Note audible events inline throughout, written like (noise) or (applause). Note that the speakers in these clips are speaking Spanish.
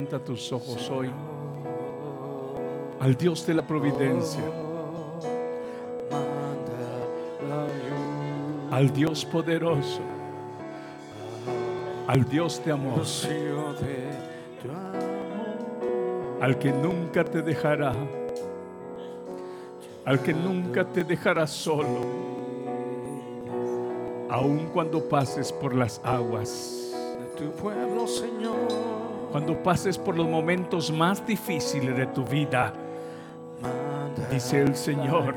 levanta tus ojos hoy al Dios de la providencia, al Dios poderoso, al Dios de amor, al que nunca te dejará, al que nunca te dejará solo, aun cuando pases por las aguas tu pueblo, Señor. Cuando pases por los momentos más difíciles de tu vida, dice el Señor,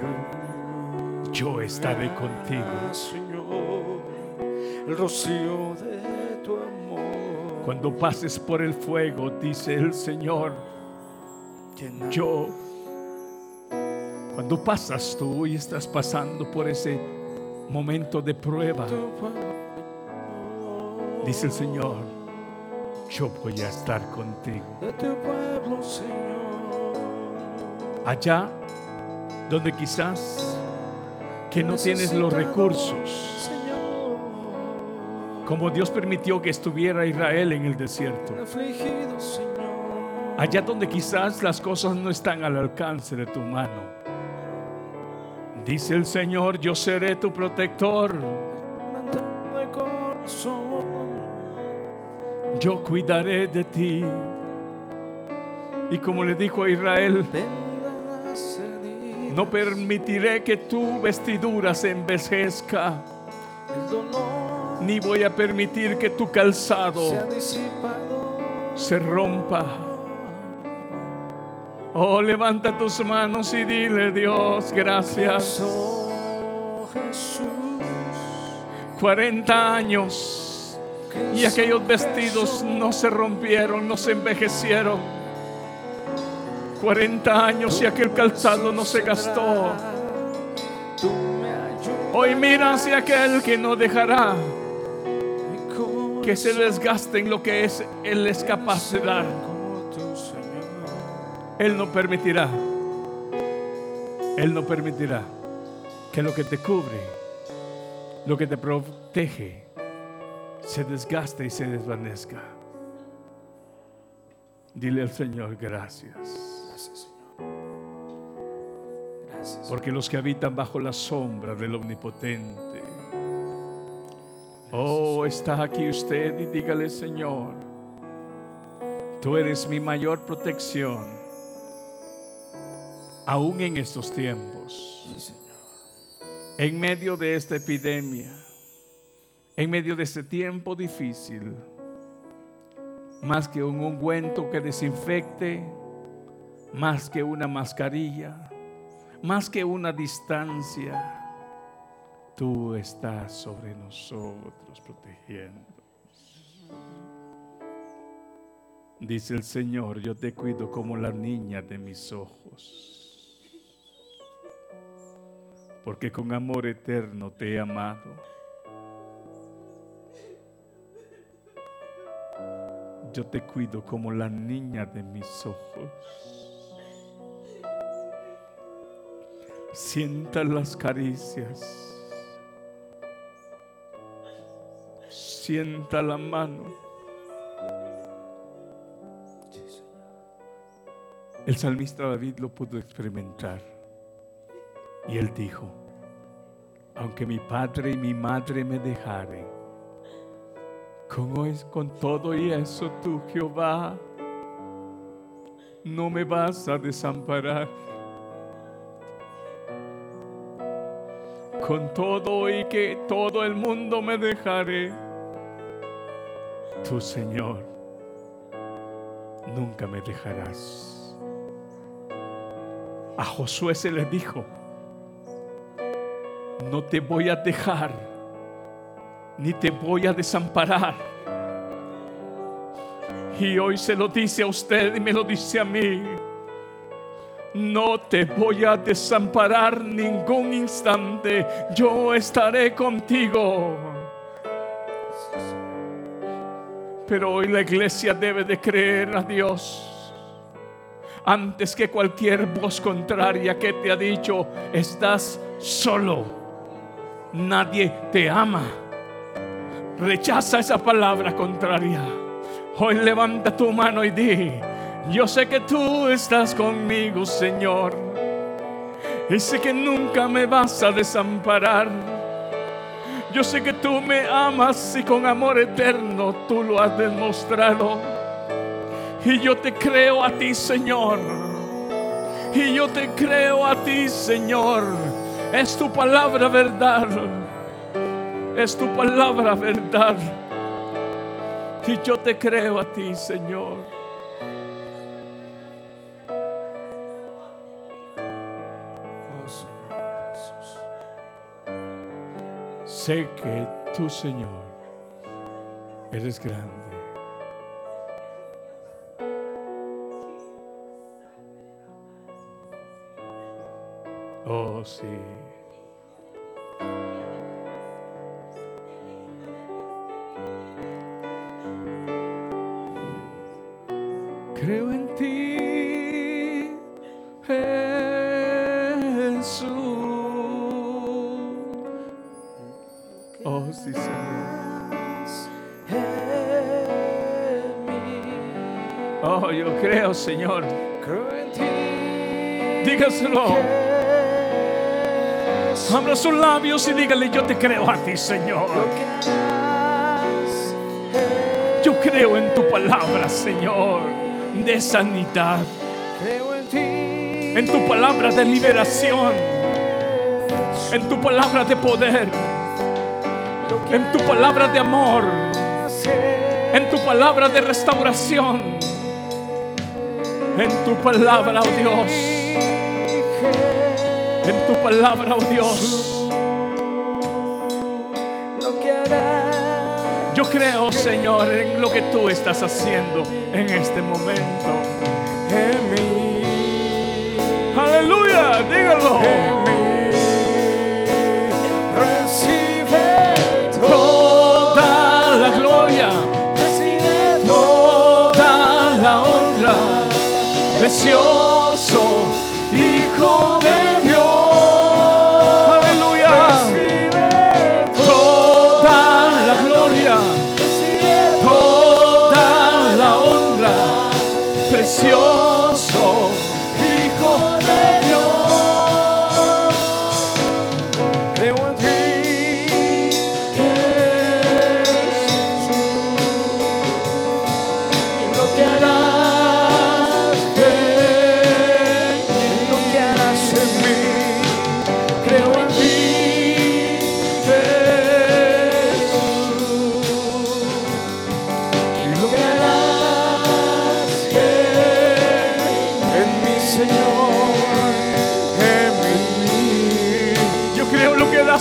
yo estaré contigo. Señor, el rocío de tu amor. Cuando pases por el fuego, dice el Señor, yo, cuando pasas tú y estás pasando por ese momento de prueba, dice el Señor, yo voy a estar contigo. de tu pueblo, Señor. Allá donde quizás que no tienes los recursos, Señor, como Dios permitió que estuviera Israel en el desierto. Allá donde quizás las cosas no están al alcance de tu mano. Dice el Señor, yo seré tu protector. Yo cuidaré de ti. Y como le dijo a Israel, no permitiré que tu vestidura se envejezca, ni voy a permitir que tu calzado se rompa. Oh, levanta tus manos y dile, Dios, gracias. Oh, Jesús, 40 años y aquellos vestidos no se rompieron, no se envejecieron. 40 años y aquel calzado no se gastó. Hoy mira hacia aquel que no dejará que se desgaste en lo que es Él es capaz de dar. Él no permitirá. Él no permitirá que lo que te cubre, lo que te protege, se desgaste y se desvanezca. Dile al Señor gracias. Gracias, Señor. Gracias. Porque los que habitan bajo la sombra del Omnipotente. Oh, está aquí usted y dígale, Señor, tú eres mi mayor protección, aún en estos tiempos, en medio de esta epidemia, en medio de este tiempo difícil, más que un ungüento que desinfecte, más que una mascarilla, más que una distancia, tú estás sobre nosotros protegiendo. Dice el Señor, yo te cuido como la niña de mis ojos, porque con amor eterno te he amado. Yo te cuido como la niña de mis ojos. Sienta las caricias. Sienta la mano. El salmista David lo pudo experimentar. Y él dijo, aunque mi padre y mi madre me dejaren, con, todo y eso tú, Jehová, no me vas a desamparar. Con todo y que todo el mundo me dejare, tú, Señor, nunca me dejarás. A Josué se le dijo, no te voy a dejar, ni te voy a desamparar. Y hoy se lo dice a usted y me lo dice a mí. No te voy a desamparar ningún instante. Yo estaré contigo. Pero hoy la iglesia debe de creer a Dios antes que cualquier voz contraria que te ha dicho, estás solo. Nadie te ama. Rechaza esa palabra contraria. Hoy levanta tu mano y di, yo sé que tú estás conmigo, Señor. Y sé que nunca me vas a desamparar. Yo sé que tú me amas y con amor eterno tú lo has demostrado. Y yo te creo a ti, Señor. Y yo te creo a ti, Señor. Es tu palabra verdad. Es tu palabra verdad. Y yo te creo a ti, Señor. Sé que tú, Señor, eres grande. Oh, sí. Creo en ti, Jesús. Oh, sí, Señor. Oh, yo creo, Señor. Creo en ti. Dígaselo. Abra sus labios y dígale, yo te creo a ti, Señor. Yo creo en tu palabra, Señor, de sanidad. En tu palabra de liberación. En tu palabra de poder. En tu palabra de amor. En tu palabra de restauración. En tu palabra, oh Dios. En tu palabra, oh Dios. Yo creo, Señor, en lo que tú estás haciendo en este momento. en mí. Aleluya, dígalo. En mí. Recibe Toda la gloria, Recibe toda la honra, precioso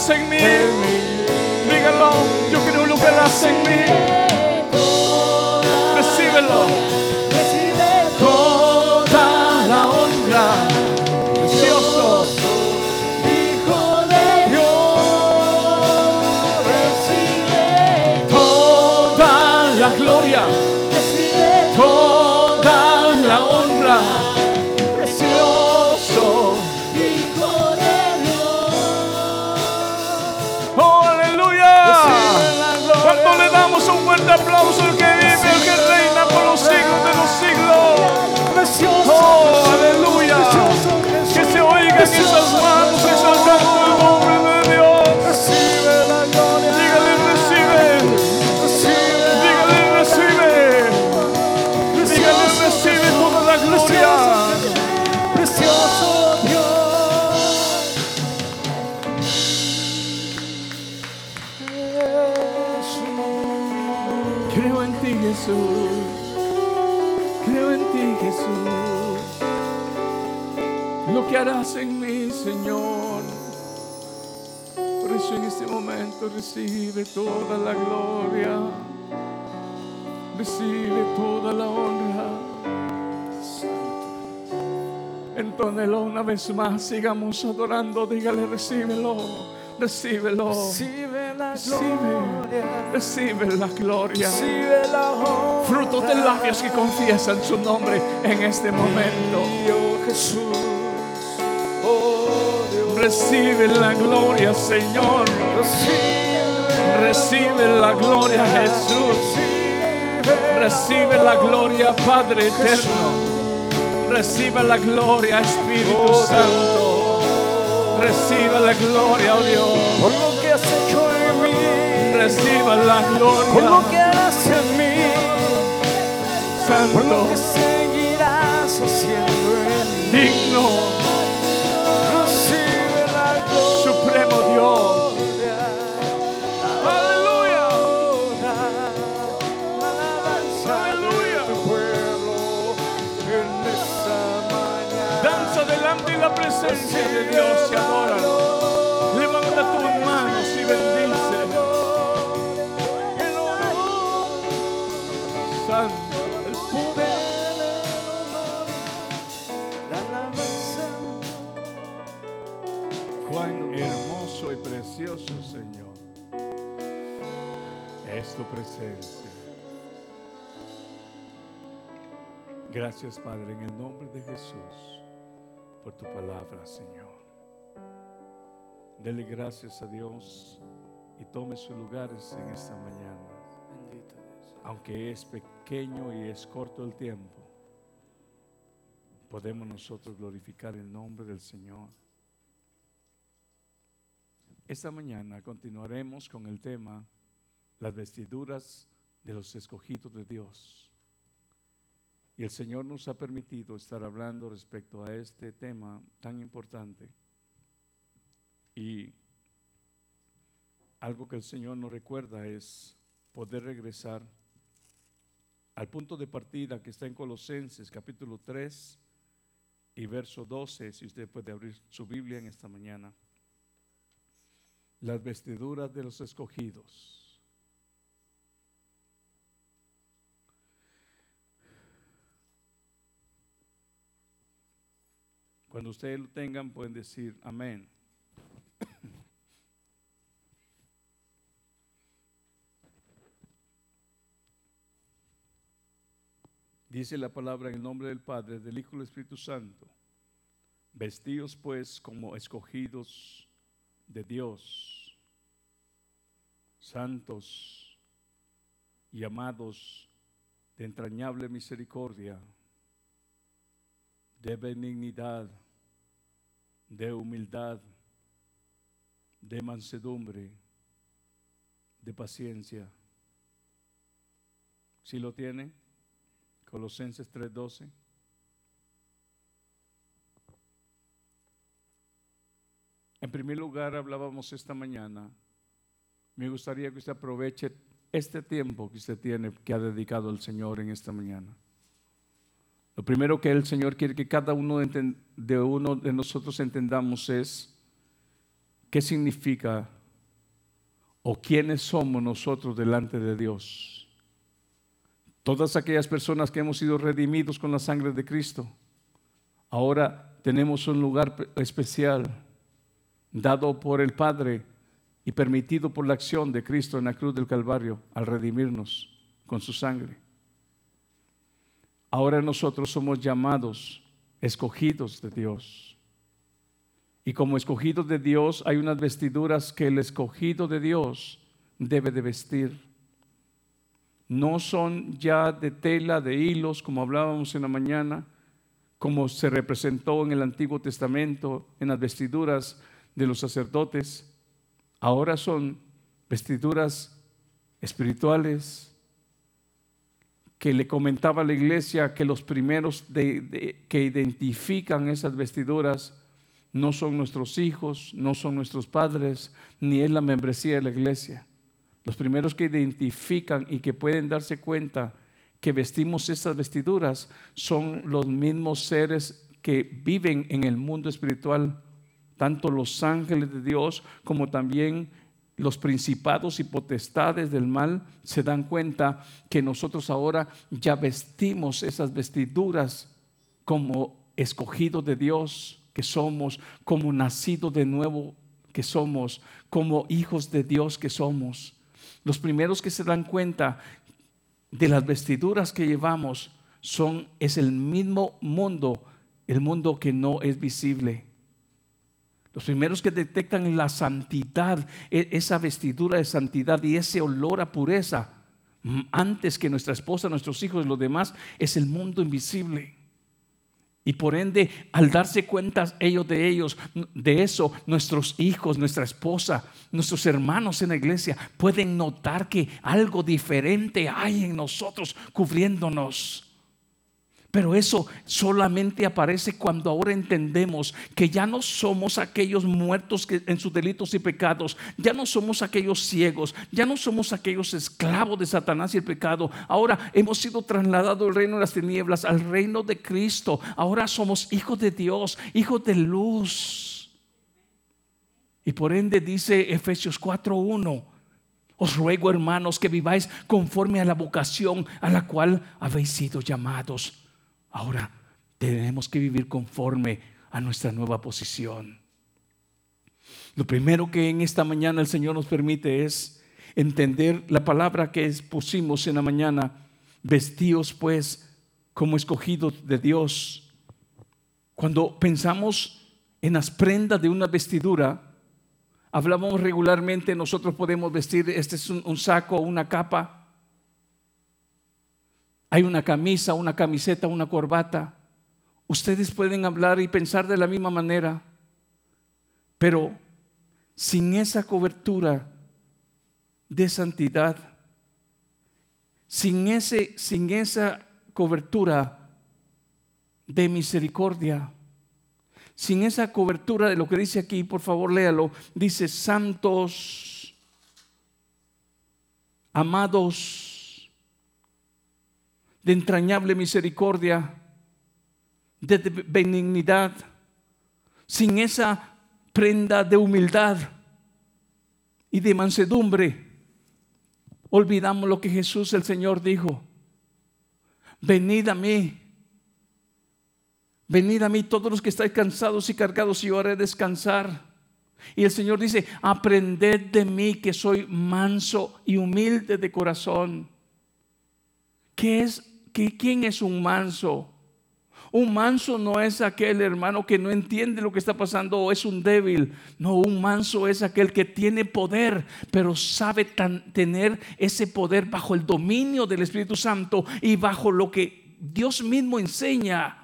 en mí. Dígalo, yo creo lo que das en mí. Recibe toda la gloria. Recibe toda la honra. Entónelo una vez más. Sigamos adorando. Dígale, recíbelo. Recíbelo. Recibe la gloria. Recibe la gloria. Recibe la honra. Frutos de labios que confiesan su nombre en este momento. Jesús. Recibe la gloria, Señor. Recibe, la gloria, Jesús. recibe la gloria, Padre eterno. Recibe la gloria, Espíritu Santo. Recibe la gloria, oh Dios. Por lo que has hecho en mí. Reciba la Por lo que gloria, harás en mí. Santo, Dios y adóralo. Levanta tus manos y bendice. Santo, el poder. Cuán hermoso y precioso, Señor, es tu presencia. Gracias, Padre, en el nombre de Jesús, por tu palabra, Señor. Dele gracias a Dios y tome sus lugares en esta mañana. Bendito Dios. Aunque es pequeño y es corto el tiempo, podemos nosotros glorificar el nombre del Señor. Esta mañana continuaremos con el tema las vestiduras de los escogidos de Dios. Y el Señor nos ha permitido estar hablando respecto a este tema tan importante. Y algo que el Señor nos recuerda es poder regresar al punto de partida que está en Colosenses capítulo 3 y verso 12, si usted puede abrir su Biblia en esta mañana. Las vestiduras de los escogidos. Cuando ustedes lo tengan pueden decir amén. Dice la palabra en el nombre del Padre, del Hijo y del Espíritu Santo. Vestidos pues como escogidos de Dios, santos y amados de entrañable misericordia, de benignidad, de humildad, de mansedumbre, de paciencia. ¿Sí lo tiene? Colosenses 3:12. En primer lugar, hablábamos esta mañana. Me gustaría que usted aproveche este tiempo que usted tiene, que ha dedicado al Señor en esta mañana. Lo primero que el Señor quiere que cada uno de, de uno de nosotros entendamos es qué significa o quiénes somos nosotros delante de Dios. Todas aquellas personas que hemos sido redimidos con la sangre de Cristo, ahora tenemos un lugar pe- especial dado por el Padre y permitido por la acción de Cristo en la cruz del Calvario al redimirnos con su sangre. Ahora nosotros somos llamados escogidos de Dios. Y como escogidos de Dios hay unas vestiduras que el escogido de Dios debe de vestir. No son ya de tela, de hilos, como hablábamos en la mañana, como se representó en el Antiguo Testamento, en las vestiduras de los sacerdotes. Ahora son vestiduras espirituales que le comentaba a la iglesia que los primeros que identifican esas vestiduras no son nuestros hijos, no son nuestros padres, ni es la membresía de la iglesia. Los primeros que identifican y que pueden darse cuenta que vestimos estas vestiduras son los mismos seres que viven en el mundo espiritual, tanto los ángeles de Dios como también los principados y potestades del mal se dan cuenta que nosotros ahora ya vestimos esas vestiduras como escogidos de Dios que somos, como nacidos de nuevo que somos, como hijos de Dios que somos. Los primeros que se dan cuenta de las vestiduras que llevamos son es el mismo mundo, el mundo que no es visible. Los primeros que detectan la santidad, e- esa vestidura de santidad y ese olor a pureza, antes que nuestra esposa, nuestros hijos y los demás, es el mundo invisible. Y por ende, al darse cuenta ellos de ellos, de eso, nuestros hijos, nuestra esposa, nuestros hermanos en la iglesia pueden notar que algo diferente hay en nosotros cubriéndonos. Pero eso solamente aparece cuando ahora entendemos que ya no somos aquellos muertos en sus delitos y pecados, ya no somos aquellos ciegos, ya no somos aquellos esclavos de Satanás y el pecado. Ahora hemos sido trasladados del reino de las tinieblas al reino de Cristo. Ahora somos hijos de Dios, hijos de luz. Y por ende dice Efesios 4:1. Os ruego, hermanos, que viváis conforme a la vocación a la cual habéis sido llamados Ahora tenemos que vivir conforme a nuestra nueva posición. Lo primero que en esta mañana el Señor nos permite es entender la palabra que pusimos en la mañana, vestidos pues como escogidos de Dios. Cuando pensamos en las prendas de una vestidura, hablamos regularmente, nosotros podemos vestir, este es un, un saco, una capa, hay una camisa, una camiseta, una corbata. Ustedes pueden hablar y pensar de la misma manera, pero sin esa cobertura de santidad, sin, ese, sin esa cobertura de misericordia, sin esa cobertura de lo que dice aquí, por favor léalo, dice santos, amados, de entrañable misericordia, de benignidad, sin esa prenda de humildad y de mansedumbre, olvidamos lo que Jesús el Señor dijo. Venid a mí, venid a mí todos los que estáis cansados y cargados y yo haré descansar. Y el Señor dice, aprended de mí que soy manso y humilde de corazón. ¿Qué es ¿quién es un manso? Un manso no es aquel hermano que no entiende lo que está pasando o es un débil. No, un manso es aquel que tiene poder, pero sabe tener ese poder bajo el dominio del Espíritu Santo y bajo lo que Dios mismo enseña.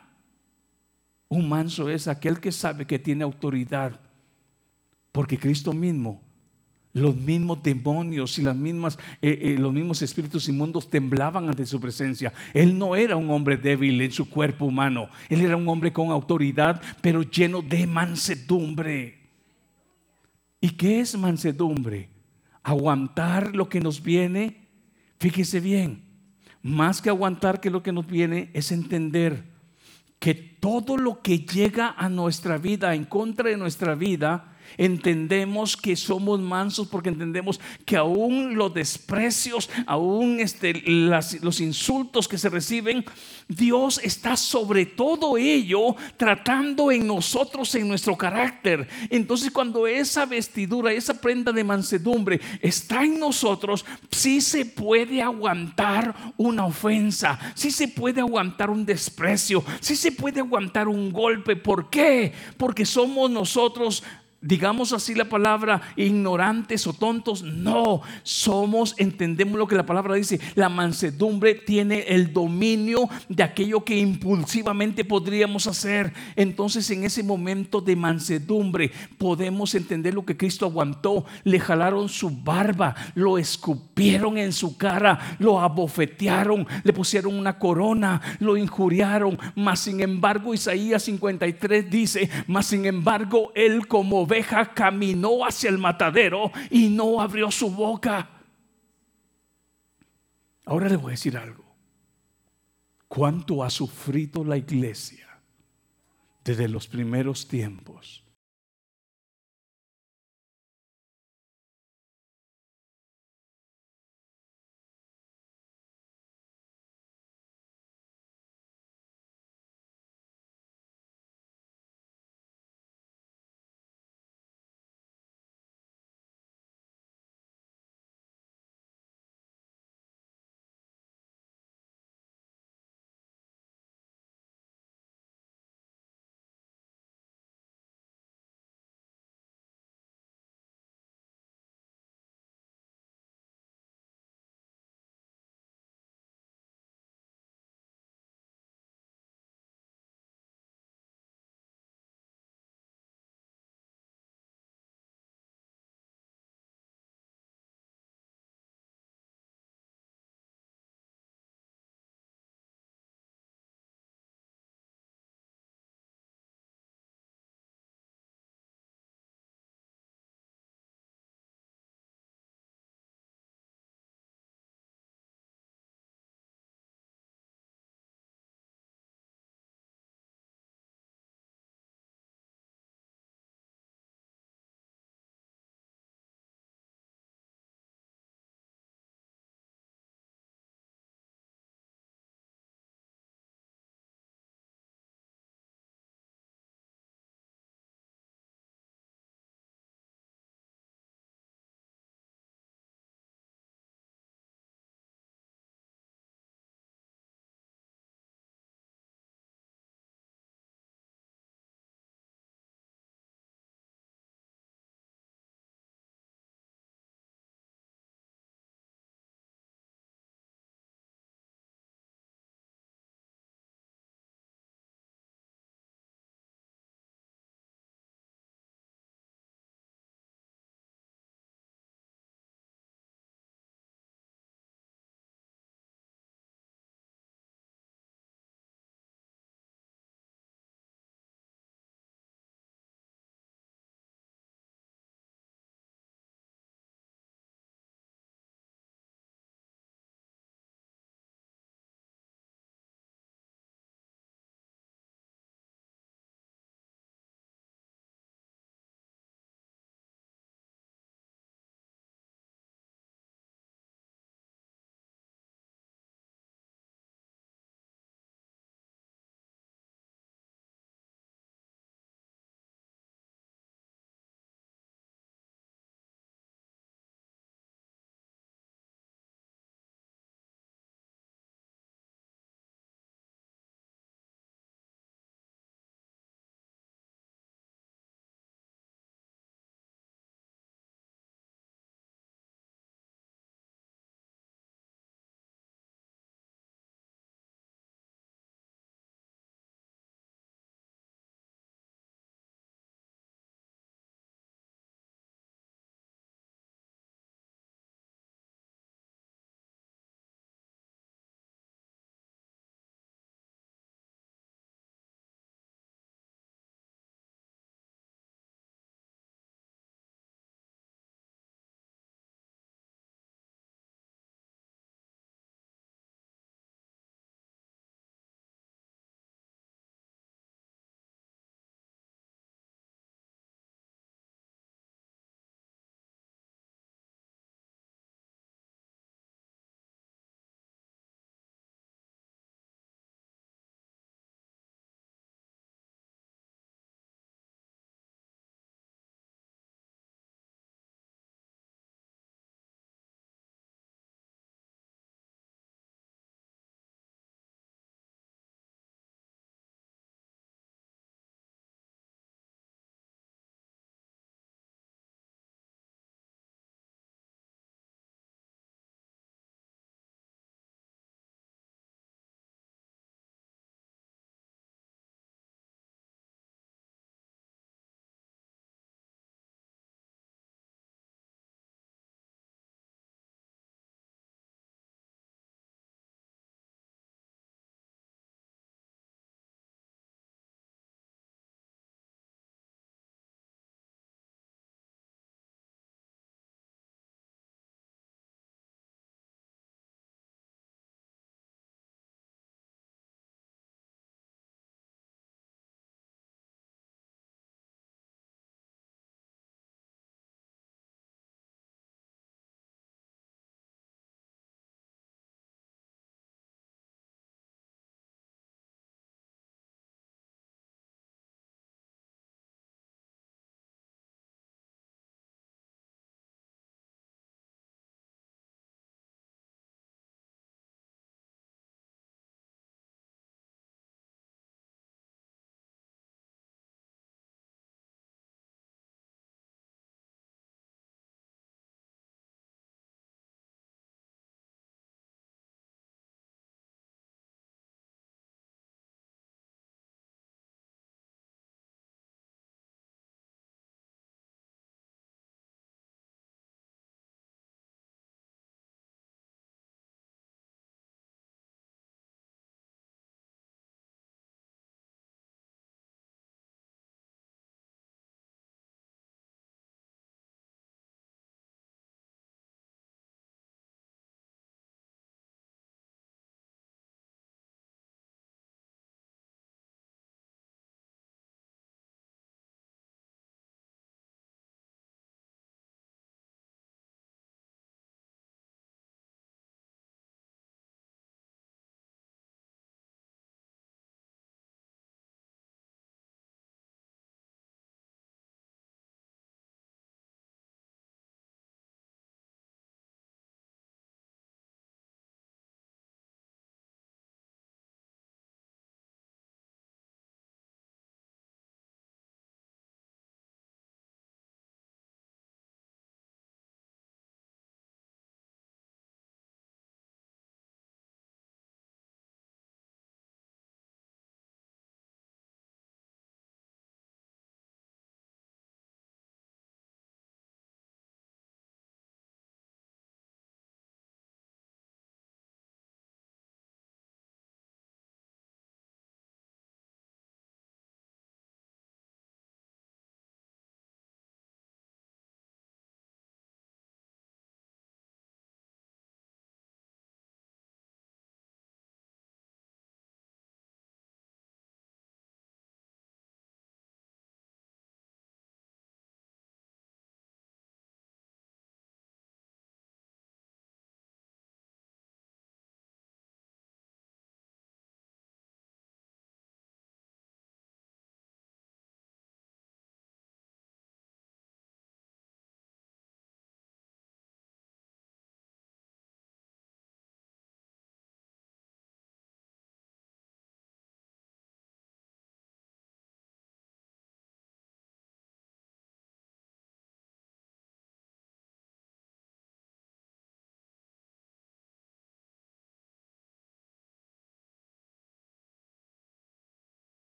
Un manso es aquel que sabe que tiene autoridad, porque Cristo mismo los mismos demonios y las mismas, eh, eh, los mismos espíritus inmundos temblaban ante su presencia. Él no era un hombre débil en su cuerpo humano. Él era un hombre con autoridad, pero lleno de mansedumbre. ¿Y qué es mansedumbre? Aguantar lo que nos viene. Fíjese bien, más que aguantar que lo que nos viene es entender que todo lo que llega a nuestra vida, en contra de nuestra vida, Entendemos que somos mansos porque entendemos que aún los desprecios, aún este, los insultos que se reciben, Dios está sobre todo ello tratando en nosotros, en nuestro carácter. Entonces cuando esa vestidura, esa prenda de mansedumbre está en nosotros, sí se puede aguantar una ofensa, sí se puede aguantar un desprecio, sí se puede aguantar un golpe. ¿Por qué? Porque somos nosotros digamos así la palabra, ignorantes o tontos. No, somos, entendemos lo que la palabra dice. La mansedumbre tiene el dominio de aquello que impulsivamente podríamos hacer. Entonces en ese momento de mansedumbre podemos entender lo que Cristo aguantó. Le jalaron su barba, lo escupieron en su cara, lo abofetearon, le pusieron una corona, lo injuriaron. Mas sin embargo Isaías 53 dice, mas sin embargo él como caminó hacia el matadero y no abrió su boca. Ahora le voy a decir algo. ¿Cuánto ha sufrido la iglesia desde los primeros tiempos?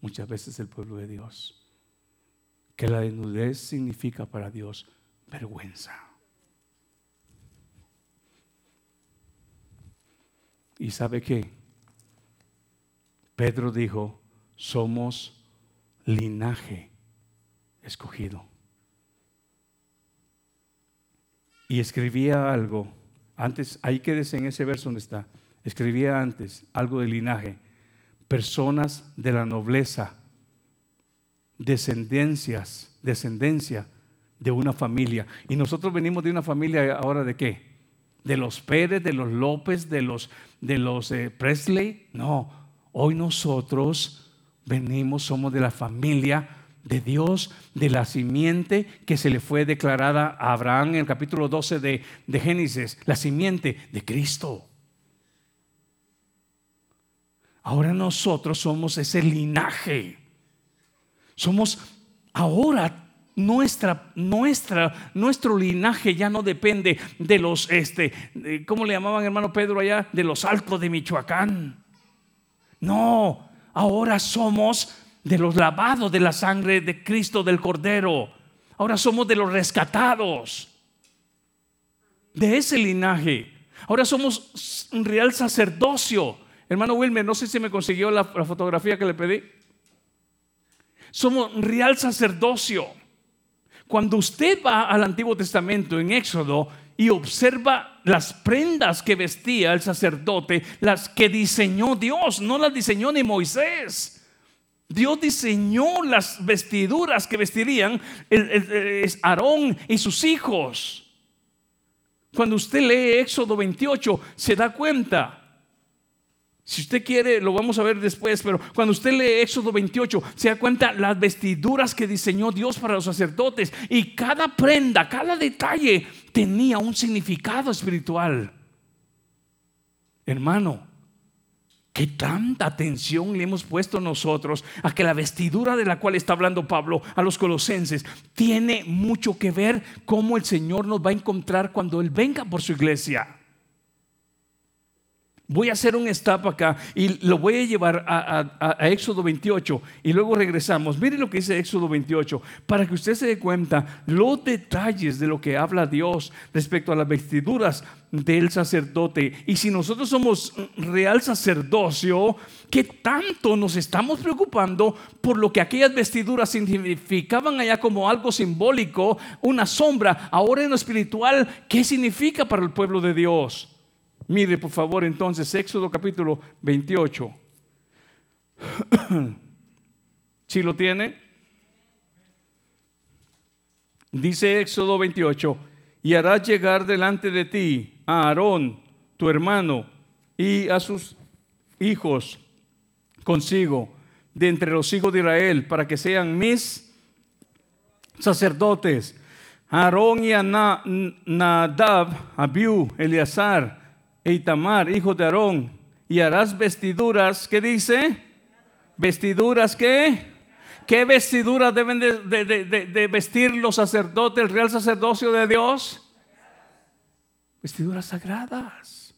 Muchas veces el pueblo de Dios que la desnudez significa para Dios vergüenza. ¿Y sabe qué? Pedro dijo, somos linaje escogido. Y escribía algo, antes, ahí quédese en ese verso donde está, escribía antes algo de linaje, personas de la nobleza descendencias, descendencia de una familia. Y nosotros venimos de una familia ahora de qué? De los Pérez, de los López, de los, de los eh, Presley. No, hoy nosotros venimos, somos de la familia de Dios, de la simiente que se le fue declarada a Abraham en el capítulo 12 de, de Génesis, la simiente de Cristo. Ahora nosotros somos ese linaje somos ahora nuestra, nuestra, nuestro linaje ya no depende de los, este, ¿cómo le llamaban hermano Pedro allá? De los altos de Michoacán. No, ahora somos de los lavados de la sangre de Cristo del Cordero. Ahora somos de los rescatados. De ese linaje. Ahora somos un real sacerdocio. Hermano Wilmer, no sé si me consiguió la fotografía que le pedí. Somos real sacerdocio. Cuando usted va al Antiguo Testamento en Éxodo y observa las prendas que vestía el sacerdote, las que diseñó Dios, no las diseñó ni Moisés. Dios diseñó las vestiduras que vestirían Aarón y sus hijos. Cuando usted lee Éxodo 28, se da cuenta si usted quiere, lo vamos a ver después, pero cuando usted lee Éxodo 28, se da cuenta las vestiduras que diseñó Dios para los sacerdotes y cada prenda, cada detalle tenía un significado espiritual. Hermano, ¿Qué tanta atención le hemos puesto nosotros a que la vestidura de la cual está hablando Pablo a los colosenses tiene mucho que ver cómo el Señor nos va a encontrar cuando Él venga por su iglesia? Voy a hacer un stop acá y lo voy a llevar a, Éxodo 28 y luego regresamos. Mire lo que dice Éxodo 28 para que usted se dé cuenta los detalles de lo que habla Dios respecto a las vestiduras del sacerdote. Y si nosotros somos real sacerdocio, ¿qué tanto nos estamos preocupando por lo que aquellas vestiduras significaban allá como algo simbólico, una sombra? Ahora en lo espiritual, ¿qué significa para el pueblo de Dios? Mire, por favor, entonces, Éxodo capítulo 28. (clears throat) Si lo tiene? Dice Éxodo 28, y harás llegar delante de ti a Aarón, tu hermano, y a sus hijos consigo, de entre los hijos de Israel, para que sean mis sacerdotes. Aarón y a Nadab, Abiú, Eleazar, e Itamar, hijo de Aarón, y harás vestiduras, ¿qué dice? Vestiduras que, ¿qué vestiduras deben de, vestir los sacerdotes, el real sacerdocio de Dios? Vestiduras sagradas,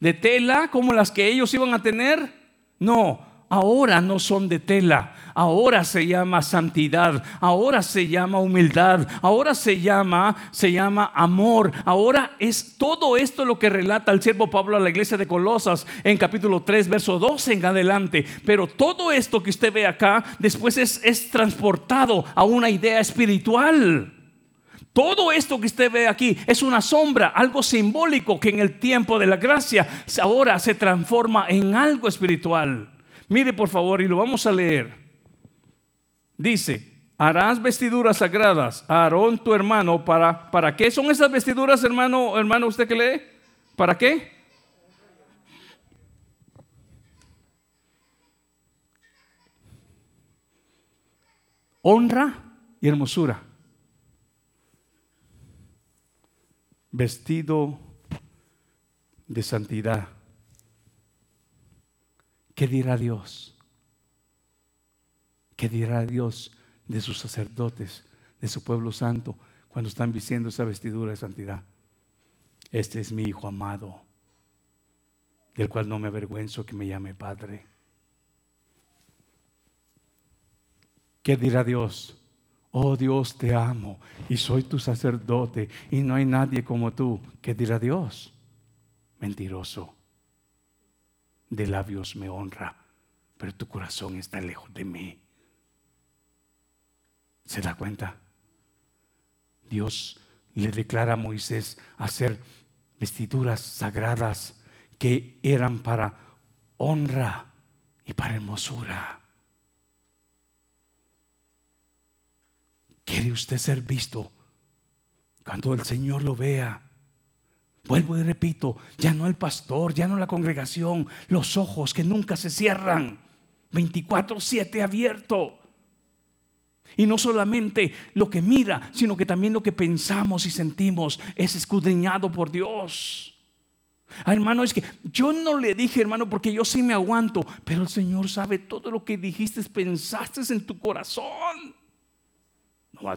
de tela como las que ellos iban a tener. No, ahora no son de tela, ahora se llama santidad, ahora se llama humildad, ahora se llama se llama amor. Ahora es todo esto lo que relata el siervo Pablo a la iglesia de Colosas en capítulo 3 verso 12 en adelante, pero todo esto que usted ve acá después es, es transportado a una idea espiritual. Todo esto que usted ve aquí es una sombra, algo simbólico que en el tiempo de la gracia ahora se transforma en algo espiritual. Mire por favor y lo vamos a leer. Dice, harás vestiduras sagradas a Aarón tu hermano para ¿para qué son esas vestiduras, hermano, hermano usted que lee? ¿Para qué? Honra y hermosura. Vestido de santidad. ¿Qué dirá Dios? ¿Qué dirá Dios de sus sacerdotes, de su pueblo santo, cuando están vistiendo esa vestidura de santidad? Este es mi Hijo amado, del cual no me avergüenzo que me llame Padre. ¿qué dirá Dios? Oh Dios, te amo y soy tu sacerdote y no hay nadie como tú. ¿Qué dirá Dios? Mentiroso. De labios me honra, pero tu corazón está lejos de mí. ¿Se da cuenta? Dios le declara a Moisés hacer vestiduras sagradas que eran para honra y para hermosura. ¿Quiere usted ser visto cuando el Señor lo vea? Vuelvo y repito, ya no el pastor, ya no la congregación, los ojos que nunca se cierran, 24/7 abierto. Y no solamente lo que mira, sino que también lo que pensamos y sentimos es escudriñado por Dios. Ah, hermano, es que yo no le dije, hermano, porque yo sí me aguanto, pero el Señor sabe todo lo que dijiste, pensaste en tu corazón.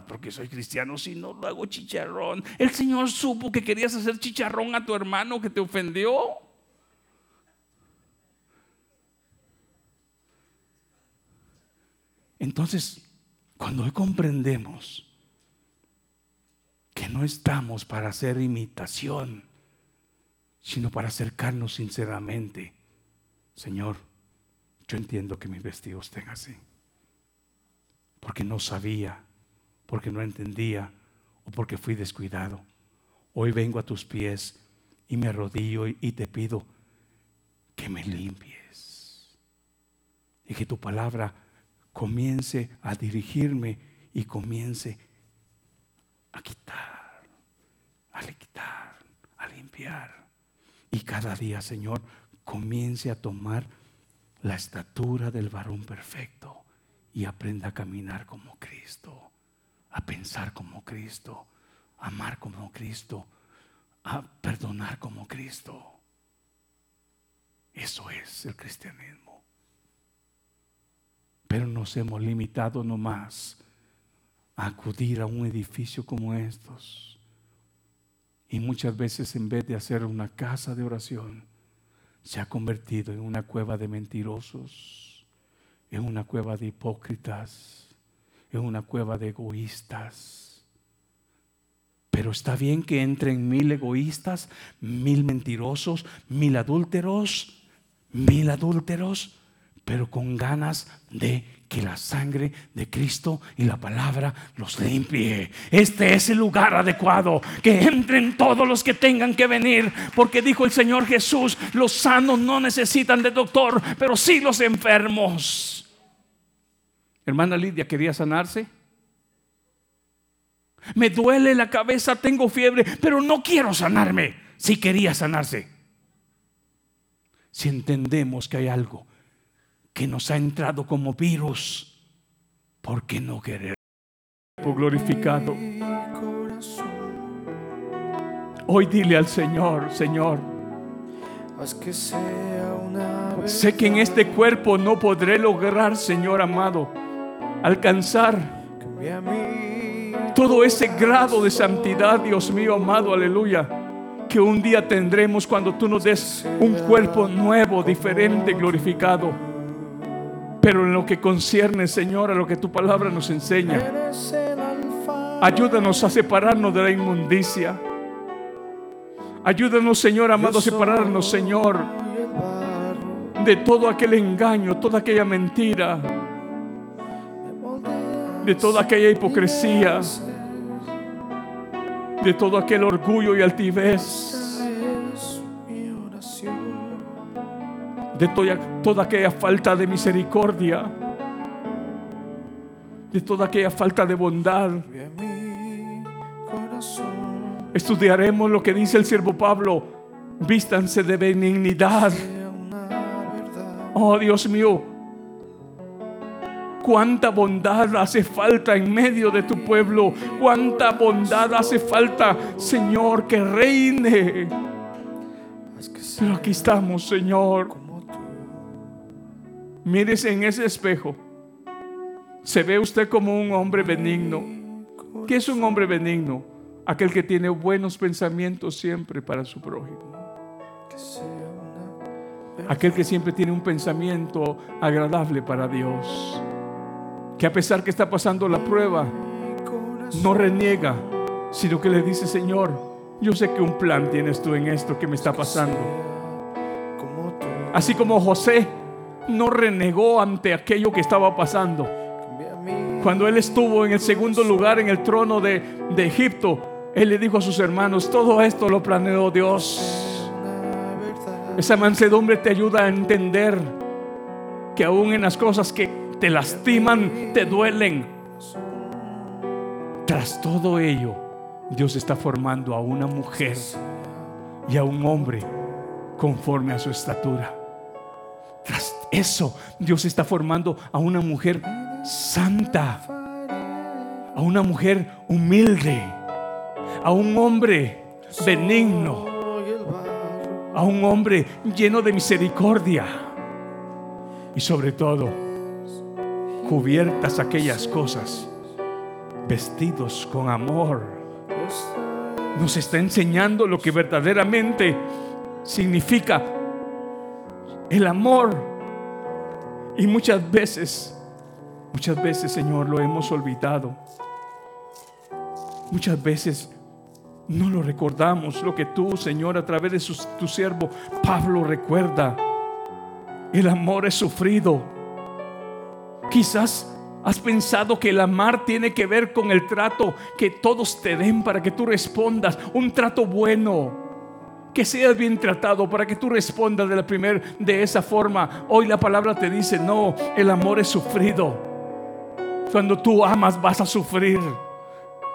Porque soy cristiano, si no lo hago chicharrón. El Señor supo que querías hacer chicharrón a tu hermano que te ofendió. Entonces, cuando hoy comprendemos que no estamos para hacer imitación, sino para acercarnos sinceramente, Señor, yo entiendo que mis vestidos estén así, porque no sabía, porque no entendía o porque fui descuidado. Hoy vengo a tus pies y me arrodillo y te pido que me limpies y que tu palabra comience a dirigirme y comience a quitar, a quitar, a limpiar. Y cada día, Señor, comience a tomar la estatura del varón perfecto y aprenda a caminar como Cristo, a pensar como Cristo, a amar como Cristo, a perdonar como Cristo. Eso es el cristianismo. Pero nos hemos limitado nomás a acudir a un edificio como estos. Y muchas veces en vez de hacer una casa de oración, se ha convertido en una cueva de mentirosos, en una cueva de hipócritas, en una cueva de egoístas. Pero está bien que entren mil egoístas, mil mentirosos, mil adúlteros, mil adúlteros, pero con ganas de que la sangre de Cristo y la palabra los limpie. Este es el lugar adecuado. Que entren todos los que tengan que venir. Porque dijo el Señor Jesús, los sanos no necesitan de doctor, pero sí los enfermos. Hermana Lidia, ¿quería sanarse? Me duele la cabeza, tengo fiebre, pero no quiero sanarme. Si quería sanarse. Si entendemos que hay algo que nos ha entrado como virus. ¿Por qué no querer? Glorificado. Hoy dile al Señor, Señor, sé que en este cuerpo no podré lograr, Señor amado, alcanzar todo ese grado de santidad, Dios mío amado, aleluya, que un día tendremos cuando tú nos des un cuerpo nuevo, diferente, glorificado. Pero en lo que concierne, Señor, a lo que tu palabra nos enseña, ayúdanos a separarnos de la inmundicia. Ayúdanos, Señor amado, a separarnos, Señor, de todo aquel engaño, toda aquella mentira, de toda aquella hipocresía, de todo aquel orgullo y altivez. de toda, aquella falta de misericordia, de toda aquella falta de bondad. Estudiaremos lo que dice el siervo Pablo, vístanse de benignidad. Oh Dios mío, cuánta bondad hace falta en medio de tu pueblo, cuánta bondad hace falta, Señor, que reine. Pero aquí estamos, Señor Mírese en ese espejo. ¿Se ve usted como un hombre benigno? ¿Qué es un hombre benigno? Aquel que tiene buenos pensamientos siempre para su prójimo. Aquel que siempre tiene un pensamiento agradable para Dios. Que a pesar que está pasando la prueba, no reniega, sino que le dice, Señor, yo sé que un plan tienes tú en esto que me está pasando. Así como José no renegó ante aquello que estaba pasando. Cuando él estuvo en el segundo lugar en el trono de, de Egipto, él le dijo a sus hermanos, todo esto lo planeó Dios. Esa mansedumbre te ayuda a entender que aún en las cosas que te lastiman, te duelen, tras todo ello, Dios está formando a una mujer y a un hombre conforme a su estatura. Tras eso, Dios está formando a una mujer santa, a una mujer humilde, a un hombre benigno, a un hombre lleno de misericordia y sobre todo cubiertas aquellas cosas, vestidos con amor. Nos está enseñando lo que verdaderamente significa el amor. Y muchas veces, muchas veces, Señor, lo hemos olvidado. Muchas veces no lo recordamos, lo que tú, Señor, a través de tu siervo Pablo recuerda. El amor es sufrido. Quizás has pensado que el amar tiene que ver con el trato que todos te den para que tú respondas, un trato bueno que seas bien tratado para que tú respondas de la primera de esa forma. Hoy la palabra te dice, "No, el amor es sufrido." Cuando tú amas vas a sufrir.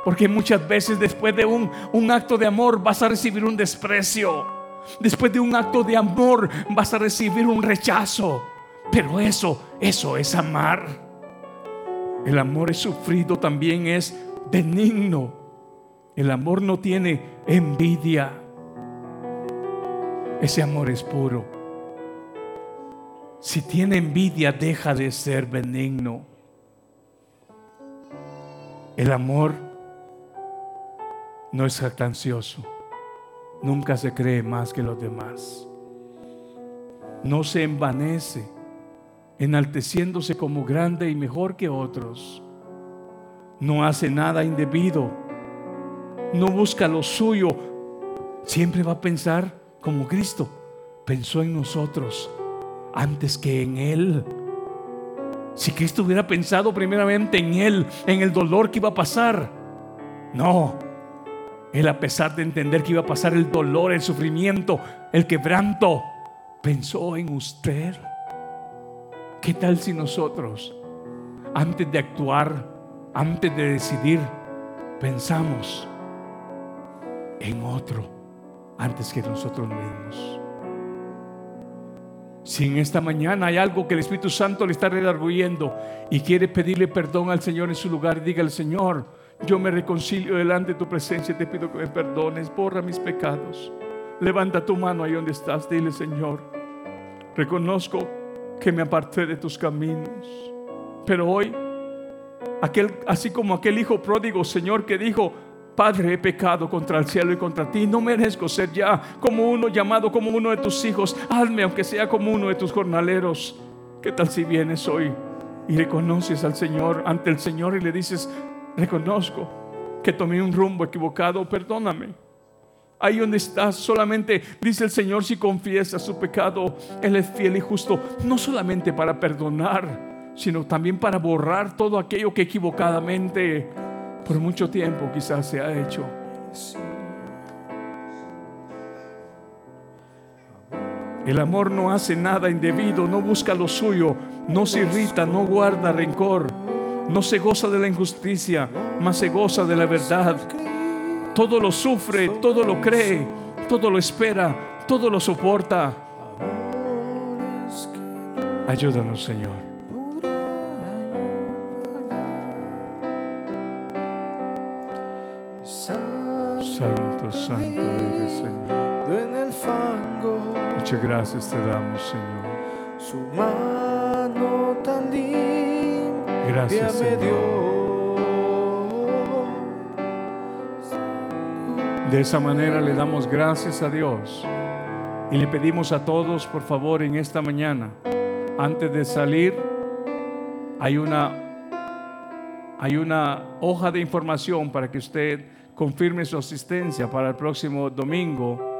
Porque muchas veces después de un, un acto de amor vas a recibir un desprecio. Después de un acto de amor vas a recibir un rechazo. Pero eso, eso es amar. El amor es sufrido, también es benigno. El amor no tiene envidia. Ese amor es puro. Si tiene envidia, deja de ser benigno. El amor no es jactancioso. Nunca se cree más que los demás. No se envanece, enalteciéndose como grande y mejor que otros. No hace nada indebido. No busca lo suyo. Siempre va a pensar como Cristo pensó en nosotros antes que en Él. Si Cristo hubiera pensado primeramente en Él, en el dolor que iba a pasar, no. Él a pesar de entender que iba a pasar el dolor, el sufrimiento, el quebranto, pensó en usted. ¿Qué tal si nosotros, antes de actuar, antes de decidir, pensamos en otro? antes que nosotros mismos. Si en esta mañana hay algo que el Espíritu Santo le está redarguyendo y quiere pedirle perdón al Señor en su lugar, diga al Señor, yo me reconcilio delante de tu presencia y te pido que me perdones, borra mis pecados. Levanta tu mano ahí donde estás, dile Señor, reconozco que me aparté de tus caminos, pero hoy, aquel, así como aquel hijo pródigo, Señor, que dijo, Padre, he pecado contra el cielo y contra ti. No merezco ser ya como uno llamado como uno de tus hijos. Hazme aunque sea como uno de tus jornaleros. ¿Qué tal si vienes hoy y reconoces al Señor ante el Señor y le dices, reconozco que tomé un rumbo equivocado, perdóname? Ahí donde estás, solamente dice el Señor, si confiesa su pecado, Él es fiel y justo, no solamente para perdonar, sino también para borrar todo aquello que equivocadamente por mucho tiempo quizás se ha hecho. El amor no hace nada indebido, no busca lo suyo, no se irrita, no guarda rencor, no se goza de la injusticia, mas se goza de la verdad. Todo lo sufre, todo lo cree, todo lo espera, todo lo soporta. Ayúdanos, Señor. Santo, santo eres, Señor. En el fango, Muchas gracias te damos, Señor. su mano tan limpia Gracias, Señor. De esa manera le damos gracias a Dios y le pedimos a todos, por favor, en esta mañana, antes de salir, hay una hay una hoja de información para que usted confirme su asistencia para el próximo domingo.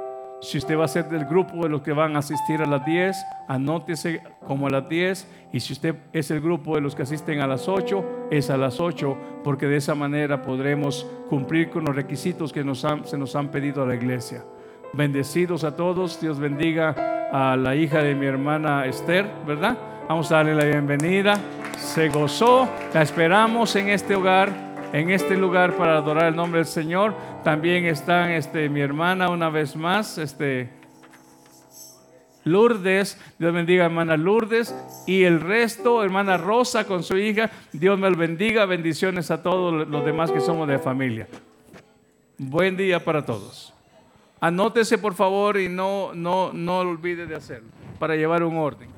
Si usted va a ser del grupo de los que van a asistir a las 10, anótese como a las 10. Y si usted es el grupo de los que asisten a las 8, es a las 8, porque de esa manera podremos cumplir con los requisitos que se nos han pedido a la iglesia. Bendecidos a todos, Dios bendiga a la hija de mi hermana Esther, ¿verdad? Vamos a darle la bienvenida. Se gozó, la esperamos en este hogar, en este lugar para adorar el nombre del Señor. También están este, mi hermana una vez más, este, Lourdes, Dios bendiga hermana Lourdes y el resto, hermana Rosa con su hija, Dios me bendiga, bendiciones a todos los demás que somos de familia. Buen día para todos. Anótese por favor y no, no, no olvide de hacerlo para llevar un orden.